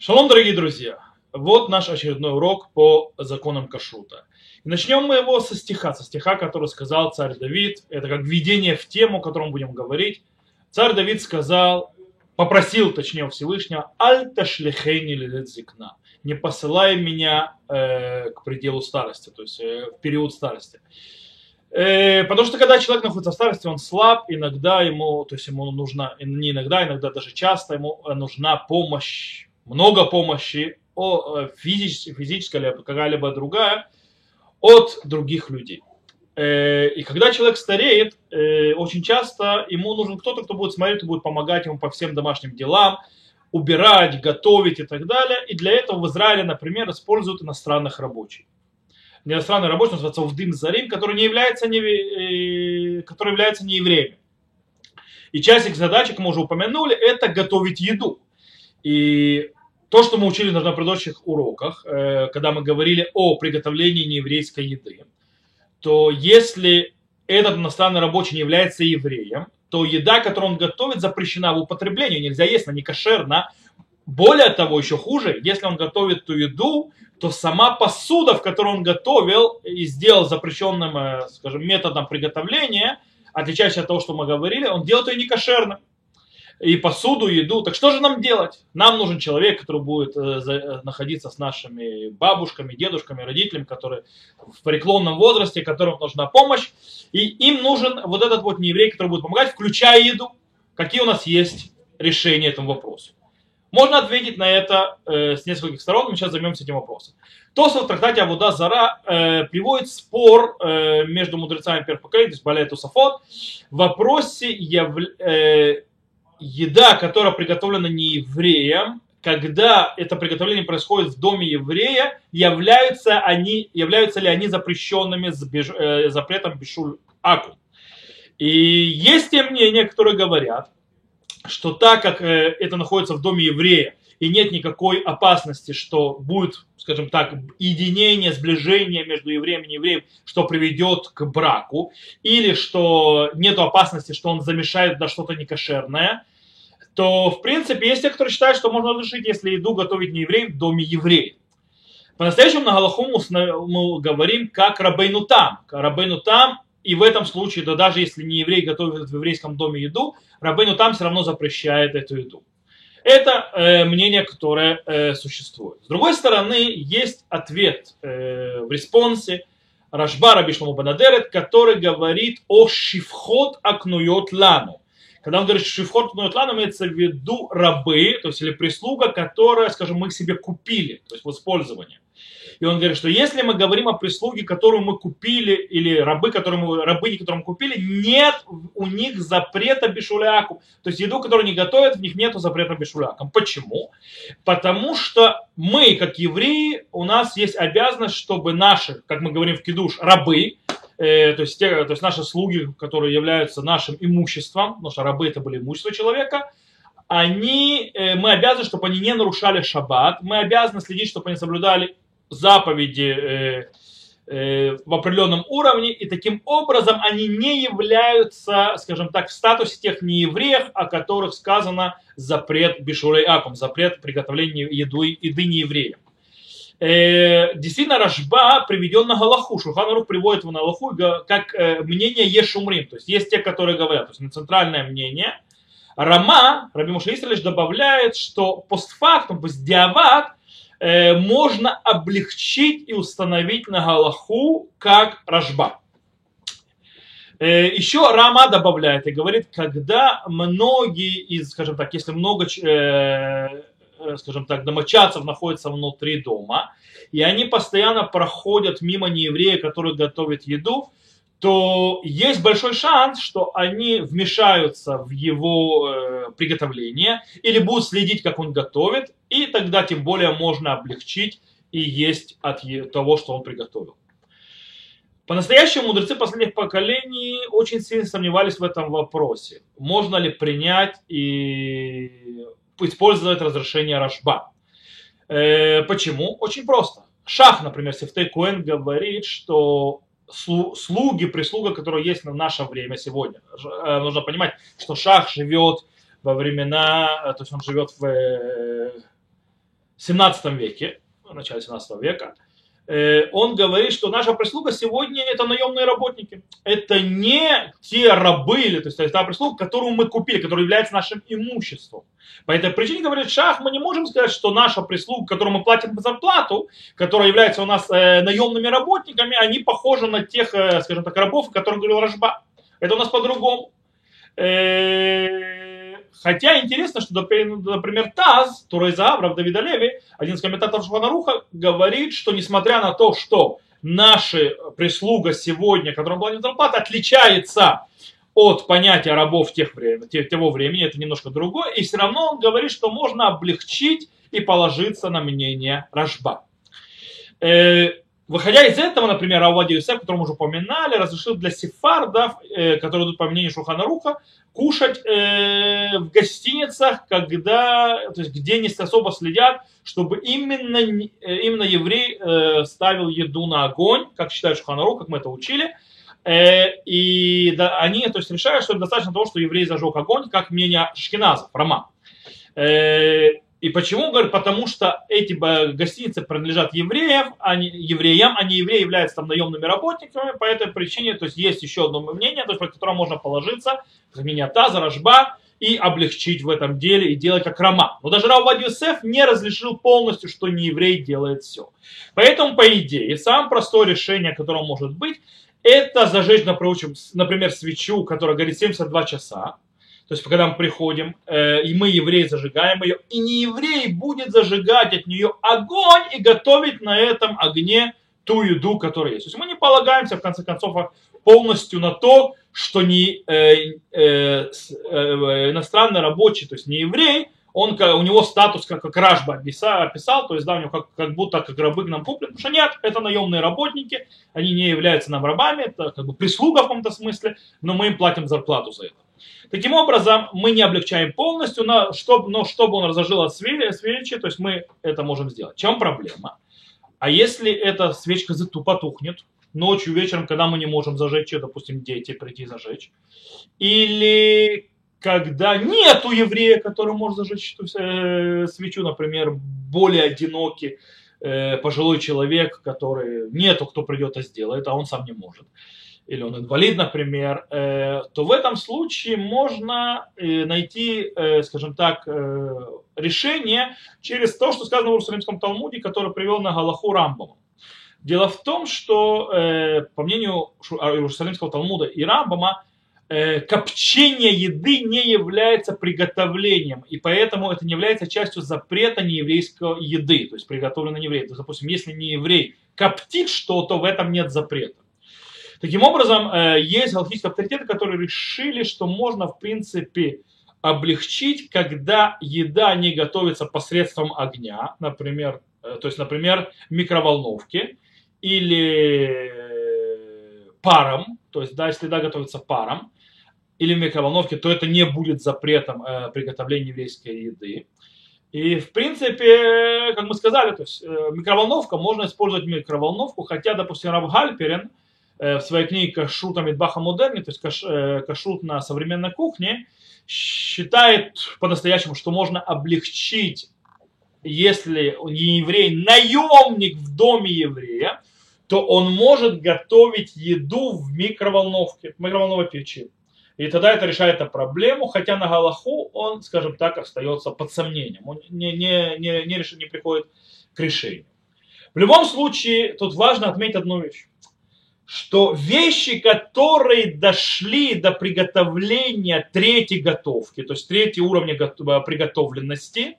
Шалом, дорогие друзья! Вот наш очередной урок по законам кашрута. Начнем мы его со стиха, со стиха, который сказал царь Давид. Это как введение в тему, о котором будем говорить. Царь Давид сказал, попросил, точнее, Всевышнего, «Аль ташлихейни зикна» не посылай меня э, к пределу старости, то есть э, в период старости. Э, потому что когда человек находится в старости, он слаб, иногда ему, то есть ему нужно, не иногда, иногда даже часто ему нужна помощь, много помощи, о, э, физическая, физическая или какая-либо другая, от других людей. Э, и когда человек стареет, э, очень часто ему нужен кто-то, кто будет смотреть, кто будет помогать ему по всем домашним делам, убирать, готовить и так далее. И для этого в Израиле, например, используют иностранных рабочих. Иностранный рабочий называется Увдим Зарим, который, не является не, который является не евреем. И часть их задач, как мы уже упомянули, это готовить еду. И то, что мы учили на предыдущих уроках, э, когда мы говорили о приготовлении нееврейской еды, то если этот иностранный рабочий не является евреем, то еда, которую он готовит, запрещена в употреблении. Нельзя есть, она не кошерна. Более того, еще хуже, если он готовит ту еду, то сама посуда, в которой он готовил и сделал запрещенным, э, скажем, методом приготовления, отличающийся от того, что мы говорили, он делает ее не кошерно и посуду, еду. Так что же нам делать? Нам нужен человек, который будет э, э, находиться с нашими бабушками, дедушками, родителями, которые в преклонном возрасте, которым нужна помощь. И им нужен вот этот вот нееврей, который будет помогать, включая еду. Какие у нас есть решения этому вопросу? Можно ответить на это э, с нескольких сторон, мы сейчас займемся этим вопросом. Тосов в трактате Авуда Зара э, приводит спор э, между мудрецами первых поколений, то есть Балет Усафот, в вопросе явля, э, еда, которая приготовлена не евреем, когда это приготовление происходит в доме еврея, являются, они, являются ли они запрещенными с беж, э, запретом бешуль аку. И есть те мнения, которые говорят, что так как э, это находится в доме еврея, и нет никакой опасности, что будет, скажем так, единение, сближение между евреем и неевреем, что приведет к браку, или что нет опасности, что он замешает на что-то некошерное, то, в принципе, есть те, которые считают, что можно разрешить, если еду готовить не еврей в доме еврея. По-настоящему на Галаху мы говорим как Рабейну там. Рабейну там, и в этом случае, да даже если не еврей готовит в еврейском доме еду, Рабейну там все равно запрещает эту еду. Это э, мнение, которое э, существует. С другой стороны, есть ответ э, в респонсе Рашбара Бишлому Банадерет, который говорит о шифхот акнует лану. Когда он говорит, шифхот акнует имеется в виду рабы, то есть или прислуга, которая, скажем, мы себе купили, то есть в использовании. И он говорит, что если мы говорим о прислуге, которую мы купили, или рабы, которые мы, рабыни, которую мы купили, нет у них запрета бешуляку. То есть еду, которую они готовят, в них нет запрета бешулякам. Почему? Потому что мы, как евреи, у нас есть обязанность, чтобы наши, как мы говорим в кидуш, рабы, э, то, есть те, то есть наши слуги, которые являются нашим имуществом, потому что рабы это были имущество человека, они, э, мы обязаны, чтобы они не нарушали шаббат, мы обязаны следить, чтобы они соблюдали заповеди э, э, в определенном уровне, и таким образом они не являются, скажем так, в статусе тех неевреев, о которых сказано запрет бишурей акум, запрет приготовления еды, еды неевреям. Э, действительно, Рашба приведен на Галаху. Шуханарух приводит его на Галаху как мнение Ешумрим. То есть есть те, которые говорят, то есть на центральное мнение. Рама, Раби Муша лишь добавляет, что постфактум, то есть диават, Э, можно облегчить и установить на Галаху как рожба. Э, еще Рама добавляет и говорит, когда многие из, скажем так, если много, э, скажем так, домочадцев находятся внутри дома, и они постоянно проходят мимо нееврея, который готовит еду, то есть большой шанс, что они вмешаются в его э, приготовление или будут следить, как он готовит, и тогда тем более можно облегчить и есть от того, что он приготовил. По-настоящему мудрецы последних поколений очень сильно сомневались в этом вопросе. Можно ли принять и использовать разрешение Рашба? Э, почему? Очень просто. Шах, например, Сефтей Куэн говорит, что слуги, прислуга, которая есть на наше время сегодня. Э, нужно понимать, что Шах живет во времена, э, то есть он живет в, 17 веке, в начале 17 века, э, он говорит, что наша прислуга сегодня это наемные работники. Это не те рабы, или, то есть та прислуга, которую мы купили, которая является нашим имуществом. По этой причине, говорит Шах, мы не можем сказать, что наша прислуга, которую мы платим зарплату, которая является у нас э, наемными работниками, они похожи на тех, э, скажем так, рабов, о которых говорил Рожба. Это у нас по-другому. Э, хотя интересно, что, например, Таз, Турайза Авров, Давида Леви, один из комментаторов Шуханаруха, говорит, что несмотря на то, что наша прислуга сегодня, которым платят зарплату, отличается от понятия рабов тех времен, того времени, это немножко другое, и все равно он говорит, что можно облегчить и положиться на мнение Рожба. Э, выходя из этого, например, Авади Юсеф, который мы уже упоминали, разрешил для сефардов, э, которые идут по мнению Шухана Руха, кушать э, в гостиницах, когда, то есть, где не особо следят, чтобы именно, именно еврей ставил еду на огонь, как считает Шуханарух, как мы это учили, Э, и да, они то есть, решают, что достаточно того, что еврей зажег огонь, как мнение шкиназов, Рома. Э, и почему? Говорят, потому что эти гостиницы принадлежат евреям, они, евреям, а не евреи являются там наемными работниками. По этой причине, то есть есть еще одно мнение, то есть, по которому можно положиться, мнение Таза, Рожба, и облегчить в этом деле и делать как Рома. Но даже Равад Юсеф не разрешил полностью, что не еврей делает все. Поэтому, по идее, самое простое решение, которое может быть, это зажечь, например, свечу, которая горит 72 часа. То есть, когда мы приходим, э, и мы, евреи, зажигаем ее, и не еврей будет зажигать от нее огонь и готовить на этом огне ту еду, которая есть. То есть мы не полагаемся, в конце концов, полностью на то, что не э, э, э, иностранный рабочий, то есть не еврей, он, у него статус как, как Ражба описал, описал, то есть да, у него как, как будто как рабы к нам куплены, потому что нет, это наемные работники, они не являются нам рабами, это как бы прислуга в каком-то смысле, но мы им платим зарплату за это. Таким образом, мы не облегчаем полностью, но чтобы, но чтобы он разожил от свечи, то есть мы это можем сделать. В чем проблема? А если эта свечка потухнет ночью, вечером, когда мы не можем зажечь, допустим, дети прийти зажечь, или когда нет у еврея, который может зажечь э, свечу, например, более одинокий э, пожилой человек, который нету, кто придет и сделает, а он сам не может, или он инвалид, например, э, то в этом случае можно найти, скажем так, решение через то, что сказано в Иерусалимском Талмуде, который привел на Галаху Рамбама. Дело в том, что, по мнению Иерусалимского Талмуда и Рамбама, Э, копчение еды не является приготовлением, и поэтому это не является частью запрета нееврейской еды, то есть приготовленной евреем. То есть, допустим, если не еврей коптит что-то, в этом нет запрета. Таким образом, э, есть галактические авторитеты, которые решили, что можно, в принципе, облегчить, когда еда не готовится посредством огня, например, э, то есть, например, микроволновки или паром, то есть, да, если еда готовится паром, или в микроволновке, то это не будет запретом э, приготовления еврейской еды. И в принципе, как мы сказали, то есть, э, микроволновка, можно использовать микроволновку, хотя, допустим, Раб Гальперин э, в своей книге «Кашрут Амидбаха Модерни», то есть э, «Кашрут на современной кухне», считает по-настоящему, что можно облегчить, если еврей, наемник в доме еврея, то он может готовить еду в микроволновке, в микроволновой печи. И тогда это решает эту проблему, хотя на Галаху он, скажем так, остается под сомнением. Он не, не, не, не, решит, не приходит к решению. В любом случае, тут важно отметить одну вещь. Что вещи, которые дошли до приготовления третьей готовки, то есть третий уровня приготовленности,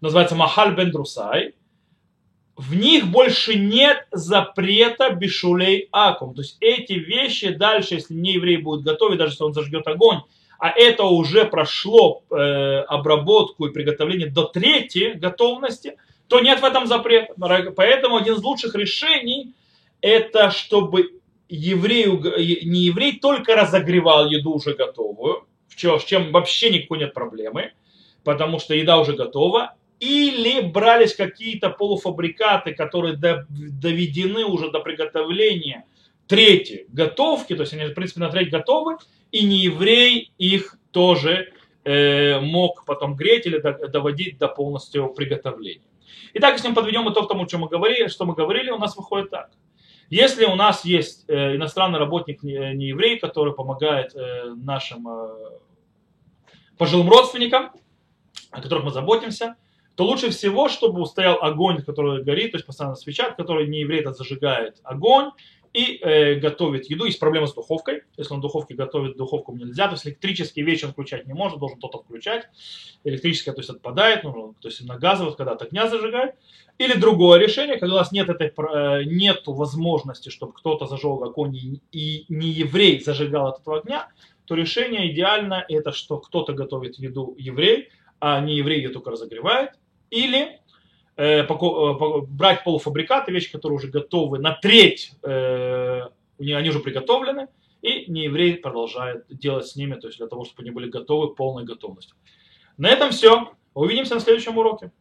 называется Махаль бен Друсай, в них больше нет запрета бешулей акум. То есть эти вещи дальше, если не еврей будет готовить, даже если он зажгет огонь, а это уже прошло э, обработку и приготовление до третьей готовности, то нет в этом запрета. Поэтому один из лучших решений это чтобы еврею, не еврей только разогревал еду уже готовую, с чем вообще никакой нет проблемы, потому что еда уже готова, или брались какие-то полуфабрикаты, которые доведены уже до приготовления третьей готовки, то есть они, в принципе, на треть готовы, и не еврей их тоже э, мог потом греть или доводить до полностью приготовления. Итак, если мы подведем итог тому, что мы говорили, что мы говорили, у нас выходит так. Если у нас есть э, иностранный работник, не, не еврей, который помогает э, нашим э, пожилым родственникам, о которых мы заботимся, то лучше всего, чтобы стоял огонь, который горит, то есть постоянно свеча, который не еврей, это зажигает огонь, и э, готовит еду. Есть проблема с духовкой. Если он духовке готовит, духовку нельзя. То есть электрические вещи он включать не может, должен кто-то включать. Электрическая, то есть отпадает, ну, то есть на газовых, когда огня зажигает. Или другое решение, когда у нас нет этой, э, нет возможности, чтобы кто-то зажег огонь и, и не еврей зажигал от этого огня, то решение идеально это, что кто-то готовит еду еврей, а не еврей ее только разогревает. Или брать полуфабрикаты, вещи, которые уже готовы на треть, э, они уже приготовлены, и нееврей продолжает делать с ними, то есть для того, чтобы они были готовы полной готовностью. На этом все. Увидимся на следующем уроке.